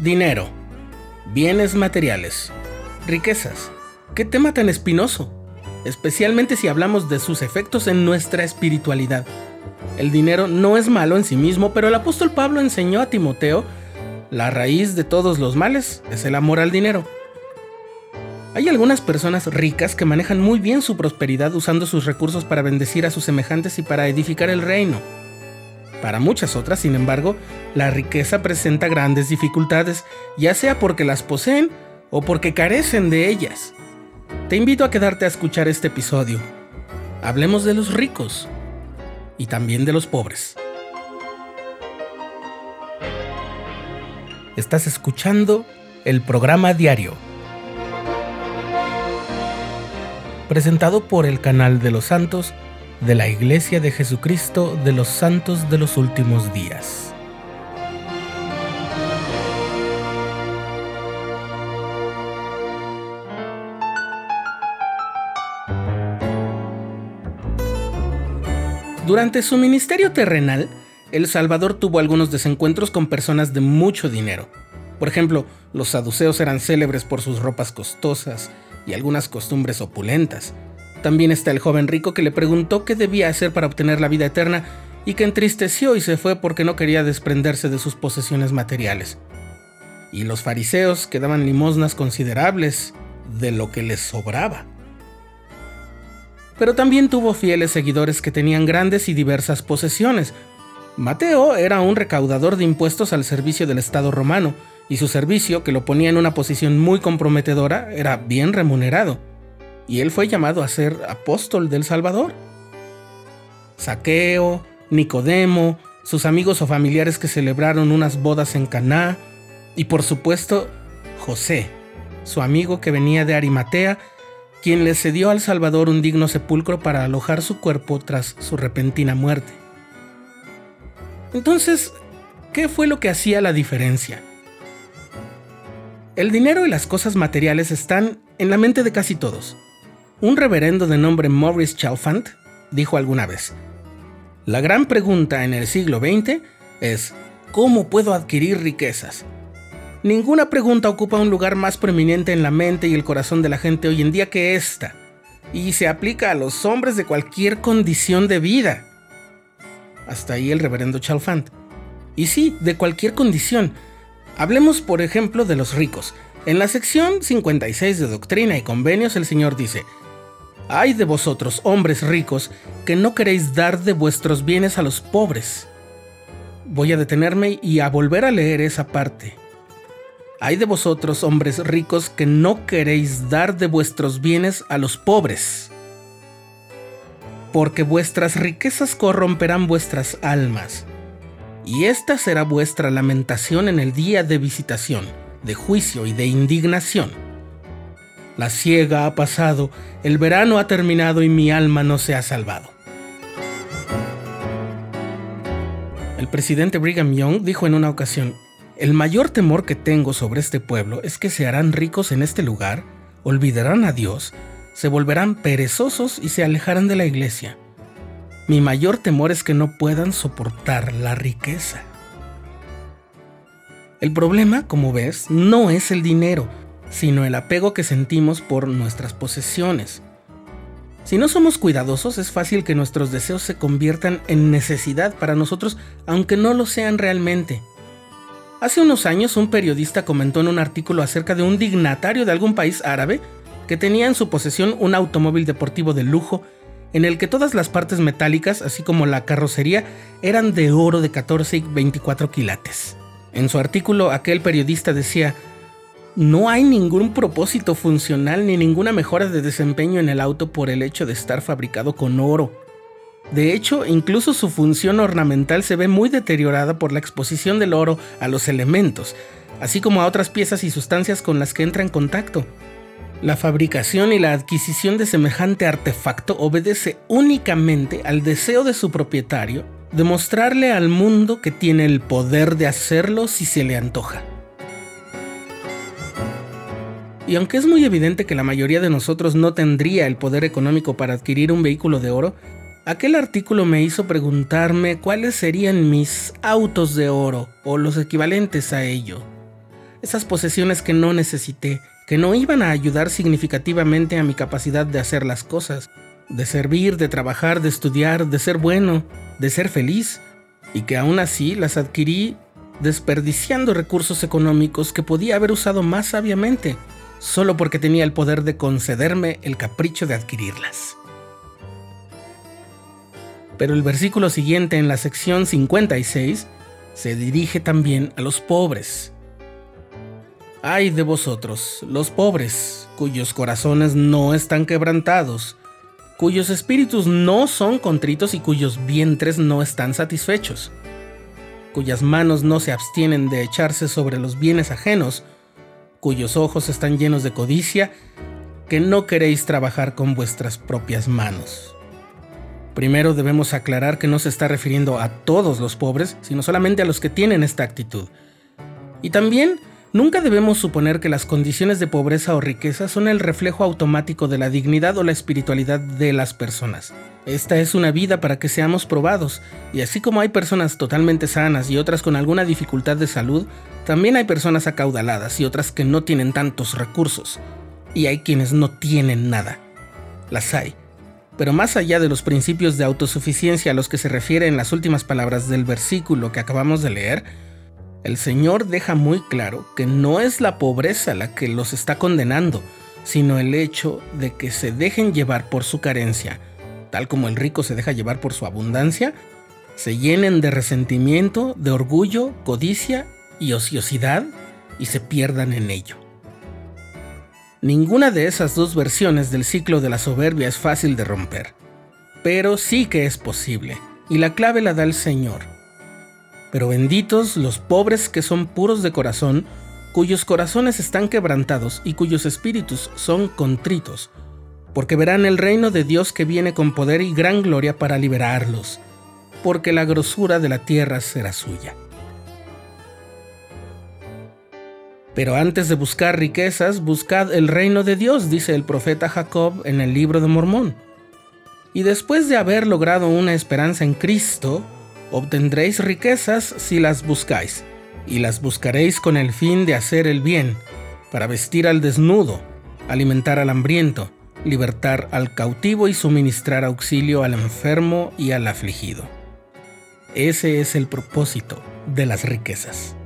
Dinero, bienes materiales, riquezas. ¿Qué tema tan espinoso? Especialmente si hablamos de sus efectos en nuestra espiritualidad. El dinero no es malo en sí mismo, pero el apóstol Pablo enseñó a Timoteo, la raíz de todos los males es el amor al dinero. Hay algunas personas ricas que manejan muy bien su prosperidad usando sus recursos para bendecir a sus semejantes y para edificar el reino. Para muchas otras, sin embargo, la riqueza presenta grandes dificultades, ya sea porque las poseen o porque carecen de ellas. Te invito a quedarte a escuchar este episodio. Hablemos de los ricos y también de los pobres. Estás escuchando el programa diario, presentado por el canal de los santos de la Iglesia de Jesucristo de los Santos de los Últimos Días. Durante su ministerio terrenal, El Salvador tuvo algunos desencuentros con personas de mucho dinero. Por ejemplo, los saduceos eran célebres por sus ropas costosas y algunas costumbres opulentas. También está el joven rico que le preguntó qué debía hacer para obtener la vida eterna y que entristeció y se fue porque no quería desprenderse de sus posesiones materiales. Y los fariseos que daban limosnas considerables de lo que les sobraba pero también tuvo fieles seguidores que tenían grandes y diversas posesiones. Mateo era un recaudador de impuestos al servicio del Estado romano, y su servicio, que lo ponía en una posición muy comprometedora, era bien remunerado, y él fue llamado a ser apóstol del Salvador. Saqueo, Nicodemo, sus amigos o familiares que celebraron unas bodas en Caná, y por supuesto, José, su amigo que venía de Arimatea quien le cedió al Salvador un digno sepulcro para alojar su cuerpo tras su repentina muerte. Entonces, ¿qué fue lo que hacía la diferencia? El dinero y las cosas materiales están en la mente de casi todos. Un reverendo de nombre Maurice Chalfant dijo alguna vez, la gran pregunta en el siglo XX es, ¿cómo puedo adquirir riquezas? Ninguna pregunta ocupa un lugar más prominente en la mente y el corazón de la gente hoy en día que esta, y se aplica a los hombres de cualquier condición de vida. Hasta ahí el reverendo Chalfant. Y sí, de cualquier condición. Hablemos, por ejemplo, de los ricos. En la sección 56 de Doctrina y Convenios el Señor dice, Hay de vosotros, hombres ricos, que no queréis dar de vuestros bienes a los pobres. Voy a detenerme y a volver a leer esa parte. Hay de vosotros, hombres ricos, que no queréis dar de vuestros bienes a los pobres, porque vuestras riquezas corromperán vuestras almas, y esta será vuestra lamentación en el día de visitación, de juicio y de indignación. La ciega ha pasado, el verano ha terminado y mi alma no se ha salvado. El presidente Brigham Young dijo en una ocasión, el mayor temor que tengo sobre este pueblo es que se harán ricos en este lugar, olvidarán a Dios, se volverán perezosos y se alejarán de la iglesia. Mi mayor temor es que no puedan soportar la riqueza. El problema, como ves, no es el dinero, sino el apego que sentimos por nuestras posesiones. Si no somos cuidadosos, es fácil que nuestros deseos se conviertan en necesidad para nosotros, aunque no lo sean realmente. Hace unos años un periodista comentó en un artículo acerca de un dignatario de algún país árabe que tenía en su posesión un automóvil deportivo de lujo en el que todas las partes metálicas, así como la carrocería, eran de oro de 14 y 24 quilates. En su artículo aquel periodista decía, no hay ningún propósito funcional ni ninguna mejora de desempeño en el auto por el hecho de estar fabricado con oro. De hecho, incluso su función ornamental se ve muy deteriorada por la exposición del oro a los elementos, así como a otras piezas y sustancias con las que entra en contacto. La fabricación y la adquisición de semejante artefacto obedece únicamente al deseo de su propietario de mostrarle al mundo que tiene el poder de hacerlo si se le antoja. Y aunque es muy evidente que la mayoría de nosotros no tendría el poder económico para adquirir un vehículo de oro, Aquel artículo me hizo preguntarme cuáles serían mis autos de oro o los equivalentes a ello. esas posesiones que no necesité, que no iban a ayudar significativamente a mi capacidad de hacer las cosas, de servir, de trabajar, de estudiar, de ser bueno, de ser feliz, y que aún así las adquirí desperdiciando recursos económicos que podía haber usado más sabiamente, solo porque tenía el poder de concederme el capricho de adquirirlas. Pero el versículo siguiente en la sección 56 se dirige también a los pobres. Ay de vosotros, los pobres, cuyos corazones no están quebrantados, cuyos espíritus no son contritos y cuyos vientres no están satisfechos, cuyas manos no se abstienen de echarse sobre los bienes ajenos, cuyos ojos están llenos de codicia, que no queréis trabajar con vuestras propias manos. Primero debemos aclarar que no se está refiriendo a todos los pobres, sino solamente a los que tienen esta actitud. Y también Nunca debemos suponer que las condiciones de pobreza o riqueza son el reflejo automático de la dignidad o la espiritualidad de las personas. Esta es una vida para que seamos probados, y así como hay personas totalmente sanas y otras con alguna dificultad de salud, también hay personas acaudaladas y otras que no tienen tantos recursos, y hay quienes no tienen nada. Las hay. Pero más allá de los principios de autosuficiencia a los que se refiere en las últimas palabras del versículo que acabamos de leer, el Señor deja muy claro que no es la pobreza la que los está condenando, sino el hecho de que se dejen llevar por su carencia, tal como el rico se deja llevar por su abundancia, se llenen de resentimiento, de orgullo, codicia y ociosidad y se pierdan en ello. Ninguna de esas dos versiones del ciclo de la soberbia es fácil de romper, pero sí que es posible, y la clave la da el Señor pero benditos los pobres que son puros de corazón, cuyos corazones están quebrantados y cuyos espíritus son contritos, porque verán el reino de Dios que viene con poder y gran gloria para liberarlos, porque la grosura de la tierra será suya. Pero antes de buscar riquezas, buscad el reino de Dios, dice el profeta Jacob en el libro de Mormón. Y después de haber logrado una esperanza en Cristo, Obtendréis riquezas si las buscáis, y las buscaréis con el fin de hacer el bien, para vestir al desnudo, alimentar al hambriento, libertar al cautivo y suministrar auxilio al enfermo y al afligido. Ese es el propósito de las riquezas.